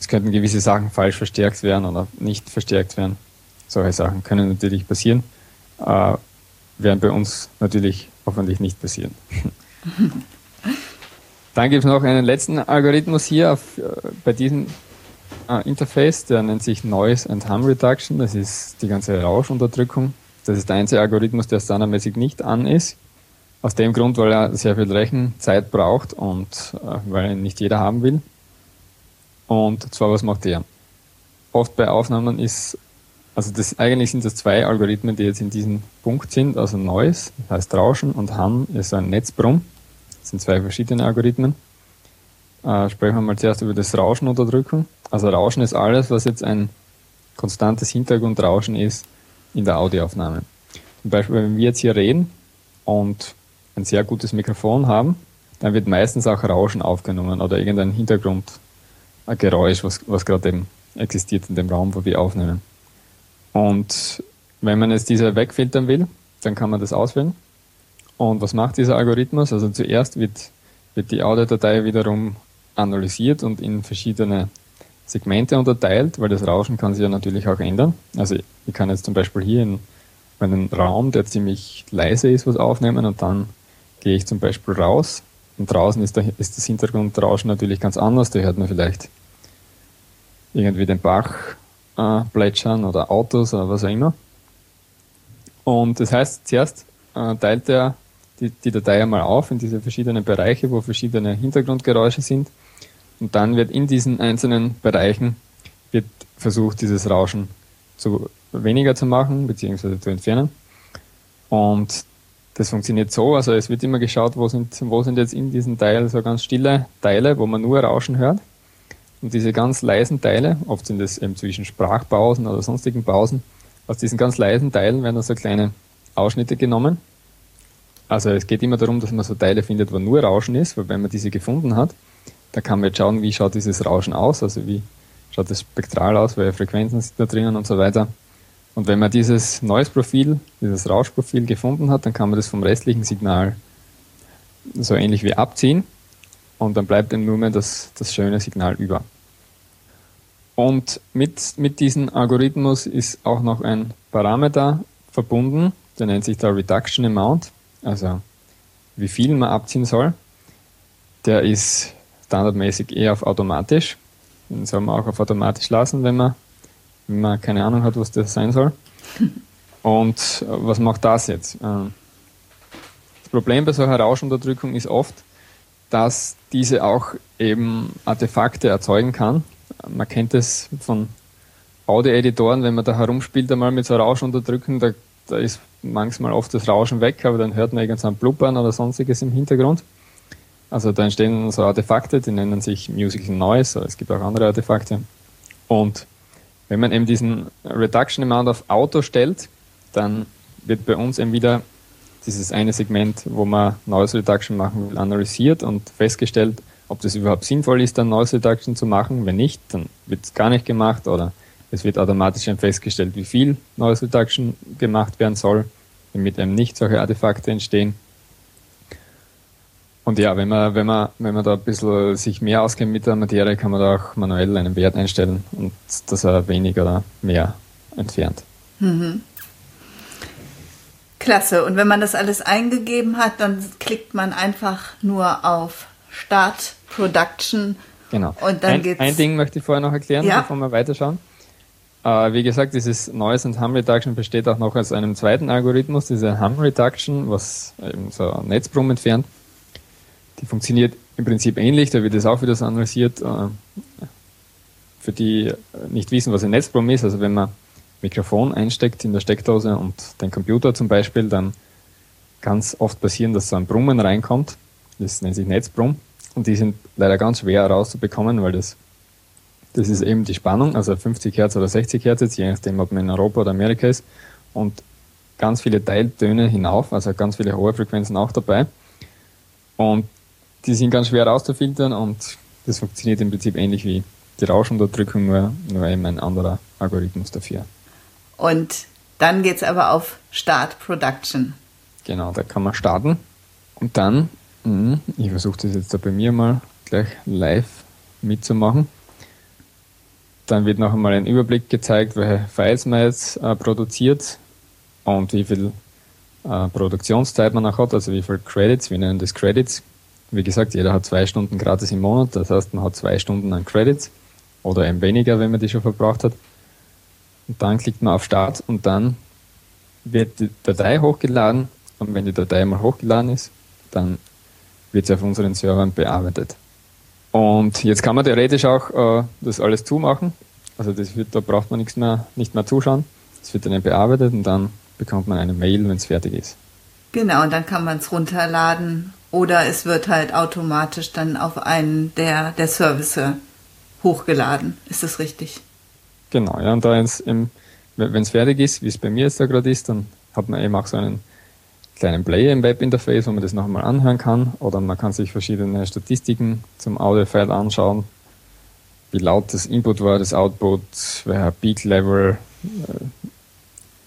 es könnten gewisse Sachen falsch verstärkt werden oder nicht verstärkt werden. Solche Sachen können natürlich passieren, äh, werden bei uns natürlich hoffentlich nicht passieren. Dann gibt es noch einen letzten Algorithmus hier auf, äh, bei diesem äh, Interface, der nennt sich Noise and Hum Reduction. Das ist die ganze Rauschunterdrückung. Das ist der einzige Algorithmus, der standardmäßig nicht an ist. Aus dem Grund, weil er sehr viel Rechenzeit braucht und äh, weil ihn nicht jeder haben will. Und zwar, was macht er? Oft bei Aufnahmen ist, also das, eigentlich sind das zwei Algorithmen, die jetzt in diesem Punkt sind, also Noise, das heißt Rauschen, und Hum ist ein Netzbrumm. Das sind zwei verschiedene Algorithmen. Äh, sprechen wir mal zuerst über das Rauschenunterdrückung. Also Rauschen ist alles, was jetzt ein konstantes Hintergrundrauschen ist in der Audioaufnahme. Zum Beispiel, wenn wir jetzt hier reden und ein sehr gutes Mikrofon haben, dann wird meistens auch Rauschen aufgenommen oder irgendein Hintergrundgeräusch, was, was gerade eben existiert in dem Raum, wo wir aufnehmen. Und wenn man jetzt diese wegfiltern will, dann kann man das auswählen. Und was macht dieser Algorithmus? Also zuerst wird, wird die Audiodatei wiederum analysiert und in verschiedene Segmente unterteilt, weil das Rauschen kann sich ja natürlich auch ändern. Also ich kann jetzt zum Beispiel hier in einen Raum, der ziemlich leise ist, was aufnehmen und dann gehe ich zum Beispiel raus und draußen ist, der, ist das Hintergrundrauschen natürlich ganz anders. Da hört man vielleicht irgendwie den Bach äh, plätschern oder Autos oder was auch immer. Und das heißt, zuerst äh, teilt er die, die Datei einmal auf in diese verschiedenen Bereiche, wo verschiedene Hintergrundgeräusche sind. Und dann wird in diesen einzelnen Bereichen wird versucht, dieses Rauschen zu weniger zu machen, beziehungsweise zu entfernen. Und das funktioniert so, also es wird immer geschaut, wo sind, wo sind jetzt in diesen Teilen so ganz stille Teile, wo man nur Rauschen hört. Und diese ganz leisen Teile, oft sind es eben zwischen Sprachpausen oder sonstigen Pausen, aus diesen ganz leisen Teilen werden so kleine Ausschnitte genommen. Also es geht immer darum, dass man so Teile findet, wo nur Rauschen ist, weil wenn man diese gefunden hat, da kann man jetzt schauen, wie schaut dieses Rauschen aus, also wie schaut das spektral aus, welche Frequenzen sind da drinnen und so weiter. Und wenn man dieses neues Profil, dieses Rauschprofil gefunden hat, dann kann man das vom restlichen Signal so ähnlich wie abziehen und dann bleibt eben nur mehr das, das schöne Signal über. Und mit, mit diesem Algorithmus ist auch noch ein Parameter verbunden, der nennt sich der Reduction Amount, also wie viel man abziehen soll. Der ist standardmäßig eher auf automatisch. Den soll man auch auf automatisch lassen, wenn man, wenn man keine Ahnung hat, was das sein soll. Und äh, was macht das jetzt? Äh, das Problem bei solcher Rauschunterdrückung ist oft, dass diese auch eben Artefakte erzeugen kann. Man kennt es von Audio-Editoren, wenn man da herumspielt einmal mit so Rauschunterdrücken, da, da ist manchmal oft das Rauschen weg, aber dann hört man irgendein Blubbern oder sonstiges im Hintergrund. Also da entstehen so Artefakte, die nennen sich Musical Noise, es gibt auch andere Artefakte. Und wenn man eben diesen Reduction Amount auf Auto stellt, dann wird bei uns eben wieder dieses eine Segment, wo man Noise Reduction machen will, analysiert und festgestellt, ob das überhaupt sinnvoll ist, dann Noise Reduction zu machen. Wenn nicht, dann wird es gar nicht gemacht oder es wird automatisch dann festgestellt, wie viel Noise Reduction gemacht werden soll, damit eben nicht solche Artefakte entstehen. Und ja, wenn man, wenn man, wenn man da ein bisschen sich mehr auskennt mit der Materie, kann man da auch manuell einen Wert einstellen und dass er weniger oder mehr entfernt. Mhm. klasse. Und wenn man das alles eingegeben hat, dann klickt man einfach nur auf Start Production. Genau. Und dann ein, geht's. ein Ding möchte ich vorher noch erklären, Ja. bevor wir weiterschauen. Äh, wie gesagt, dieses Noise and Hum Reduction besteht auch noch aus einem zweiten Algorithmus, diese Hum Reduction, was eben so Netzbrumm entfernt. Die funktioniert im Prinzip ähnlich, da wird es auch wieder so analysiert. Äh, für die nicht wissen, was ein Netzbrumm ist, also wenn man Mikrofon einsteckt in der Steckdose und den Computer zum Beispiel, dann kann es oft passieren, dass so ein Brummen reinkommt. Das nennt sich Netzbrumm. Und die sind leider ganz schwer herauszubekommen, weil das, das ist eben die Spannung, also 50 Hertz oder 60 Hertz, jetzt, je nachdem, ob man in Europa oder Amerika ist. Und ganz viele Teiltöne hinauf, also ganz viele hohe Frequenzen auch dabei. Und die sind ganz schwer rauszufiltern und das funktioniert im Prinzip ähnlich wie die Rauschunterdrückung, nur, nur eben ein anderer Algorithmus dafür. Und dann geht's aber auf Start Production. Genau, da kann man starten. Und dann, mh, ich versuche das jetzt da bei mir mal gleich live mitzumachen. Dann wird noch einmal ein Überblick gezeigt, welche Files man jetzt äh, produziert und wie viel äh, Produktionszeit man auch hat, also wie viel Credits, wir nennen das Credits. Wie gesagt, jeder hat zwei Stunden gratis im Monat, das heißt, man hat zwei Stunden an Credits oder eben weniger, wenn man die schon verbraucht hat. Und dann klickt man auf Start und dann wird die Datei hochgeladen und wenn die Datei mal hochgeladen ist, dann wird sie auf unseren Servern bearbeitet. Und jetzt kann man theoretisch auch äh, das alles zumachen. Also das wird, da braucht man nichts mehr, nicht mehr zuschauen. Es wird dann bearbeitet und dann bekommt man eine Mail, wenn es fertig ist. Genau, und dann kann man es runterladen oder es wird halt automatisch dann auf einen der, der Service hochgeladen. Ist das richtig? Genau, ja, und da jetzt im, wenn es fertig ist, wie es bei mir jetzt da gerade ist, dann hat man eben auch so einen kleinen Player im Webinterface, wo man das noch einmal anhören kann. Oder man kann sich verschiedene Statistiken zum Audio-File anschauen, wie laut das Input war, das Output, welcher Peak-Level äh,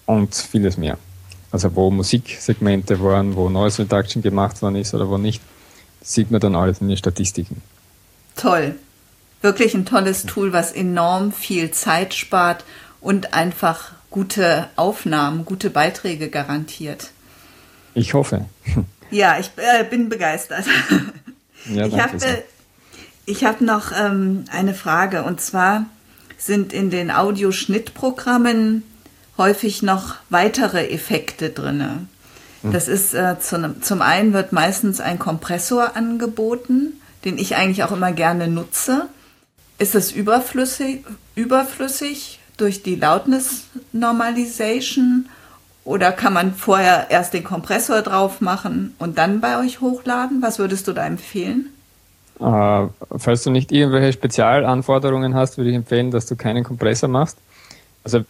und vieles mehr. Also wo Musiksegmente waren, wo Noise Reduction gemacht worden ist oder wo nicht, sieht man dann alles in den Statistiken. Toll. Wirklich ein tolles Tool, was enorm viel Zeit spart und einfach gute Aufnahmen, gute Beiträge garantiert. Ich hoffe. Ja, ich äh, bin begeistert. Ja, ich habe ich hab noch ähm, eine Frage und zwar sind in den Audioschnittprogrammen häufig noch weitere Effekte drinne. Das ist äh, zum, zum einen wird meistens ein Kompressor angeboten, den ich eigentlich auch immer gerne nutze. Ist es überflüssig, überflüssig durch die Loudness Normalization oder kann man vorher erst den Kompressor drauf machen und dann bei euch hochladen? Was würdest du da empfehlen? Äh, falls du nicht irgendwelche Spezialanforderungen hast, würde ich empfehlen, dass du keinen Kompressor machst. Also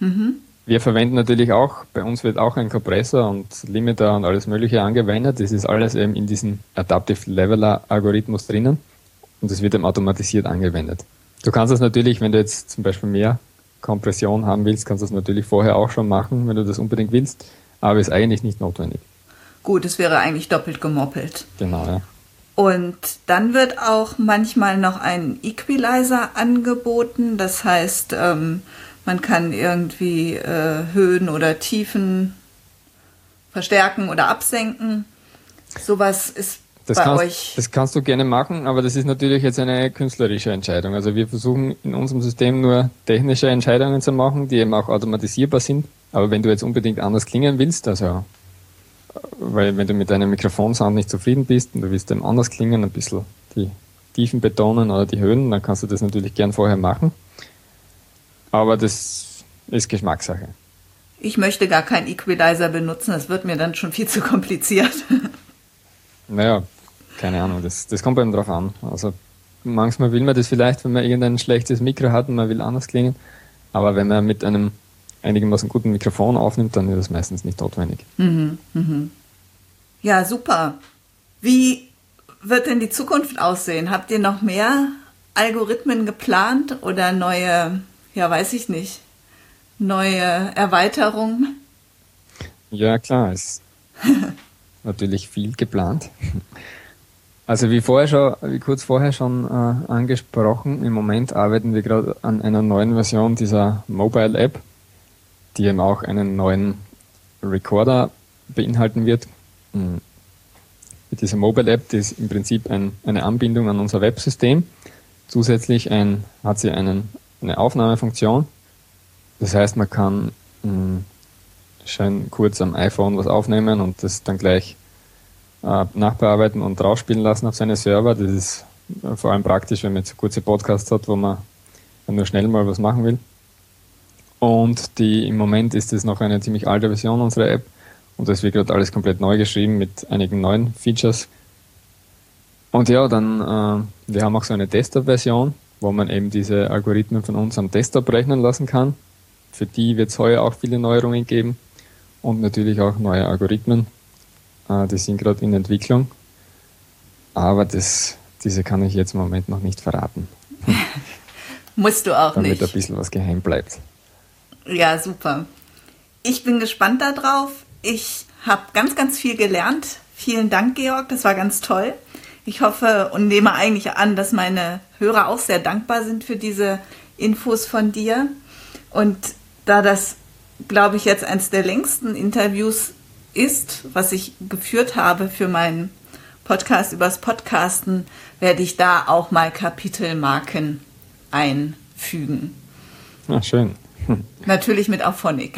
wir verwenden natürlich auch, bei uns wird auch ein Kompressor und Limiter und alles Mögliche angewendet. Das ist alles eben in diesem Adaptive Leveler Algorithmus drinnen und es wird eben automatisiert angewendet. Du kannst das natürlich, wenn du jetzt zum Beispiel mehr Kompression haben willst, kannst du das natürlich vorher auch schon machen, wenn du das unbedingt willst, aber ist eigentlich nicht notwendig. Gut, es wäre eigentlich doppelt gemoppelt. Genau, ja. Und dann wird auch manchmal noch ein Equalizer angeboten. Das heißt, ähm, man kann irgendwie äh, Höhen oder Tiefen verstärken oder absenken. Sowas ist Das bei kannst, euch. das kannst du gerne machen, aber das ist natürlich jetzt eine künstlerische Entscheidung. Also wir versuchen in unserem System nur technische Entscheidungen zu machen, die eben auch automatisierbar sind. Aber wenn du jetzt unbedingt anders klingen willst, also äh, weil wenn du mit deinem Mikrofonsound nicht zufrieden bist und du willst eben anders klingen, ein bisschen die Tiefen betonen oder die Höhen, dann kannst du das natürlich gern vorher machen. Aber das ist Geschmackssache. Ich möchte gar keinen Equalizer benutzen, das wird mir dann schon viel zu kompliziert. Naja, keine Ahnung, das, das kommt einem drauf an. Also manchmal will man das vielleicht, wenn man irgendein schlechtes Mikro hat und man will anders klingen. Aber wenn man mit einem einigermaßen guten Mikrofon aufnimmt, dann ist das meistens nicht notwendig. Ja, super. Wie wird denn die Zukunft aussehen? Habt ihr noch mehr Algorithmen geplant oder neue, ja, weiß ich nicht, neue Erweiterungen? Ja, klar, ist natürlich viel geplant. Also wie vorher schon, wie kurz vorher schon äh, angesprochen, im Moment arbeiten wir gerade an einer neuen Version dieser Mobile App, die eben auch einen neuen Recorder beinhalten wird. Mit dieser Mobile App, die ist im Prinzip ein, eine Anbindung an unser Websystem. Zusätzlich ein, hat sie einen, eine Aufnahmefunktion. Das heißt, man kann mh, schön kurz am iPhone was aufnehmen und das dann gleich äh, nachbearbeiten und draufspielen lassen auf seine Server. Das ist vor allem praktisch, wenn man jetzt kurze Podcasts hat, wo man nur schnell mal was machen will. Und die, im Moment ist es noch eine ziemlich alte Version unserer App und das wird gerade alles komplett neu geschrieben mit einigen neuen Features. Und ja, dann, äh, wir haben auch so eine Desktop-Version, wo man eben diese Algorithmen von uns am Desktop rechnen lassen kann. Für die wird es heuer auch viele Neuerungen geben und natürlich auch neue Algorithmen. Äh, die sind gerade in Entwicklung. Aber das diese kann ich jetzt im Moment noch nicht verraten. Musst du auch Damit nicht. Damit ein bisschen was geheim bleibt. Ja, super. Ich bin gespannt darauf. Ich habe ganz, ganz viel gelernt. Vielen Dank, Georg. Das war ganz toll. Ich hoffe und nehme eigentlich an, dass meine Hörer auch sehr dankbar sind für diese Infos von dir. Und da das, glaube ich, jetzt eines der längsten Interviews ist, was ich geführt habe für meinen Podcast übers Podcasten, werde ich da auch mal Kapitelmarken einfügen. Ah, schön. Natürlich mit Auphonic.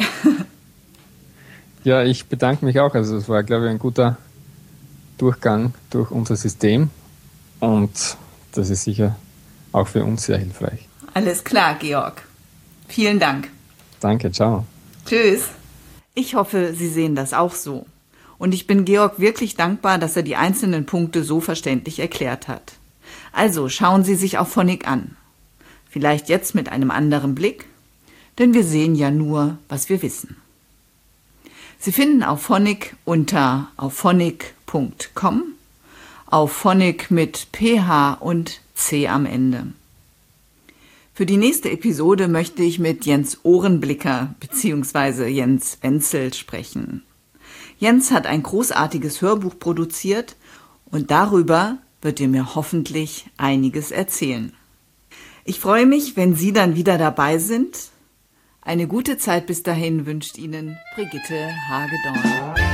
ja, ich bedanke mich auch. Also es war, glaube ich, ein guter Durchgang durch unser System und das ist sicher auch für uns sehr hilfreich. Alles klar, Georg. Vielen Dank. Danke, ciao. Tschüss. Ich hoffe, Sie sehen das auch so. Und ich bin Georg wirklich dankbar, dass er die einzelnen Punkte so verständlich erklärt hat. Also schauen Sie sich auch Phonic an. Vielleicht jetzt mit einem anderen Blick, denn wir sehen ja nur, was wir wissen. Sie finden auf Phonic unter auphonic.com, auf Phonic mit PH und C am Ende. Für die nächste Episode möchte ich mit Jens Ohrenblicker bzw. Jens Wenzel sprechen. Jens hat ein großartiges Hörbuch produziert und darüber wird er mir hoffentlich einiges erzählen. Ich freue mich, wenn Sie dann wieder dabei sind. Eine gute Zeit bis dahin wünscht Ihnen Brigitte Hagedorn.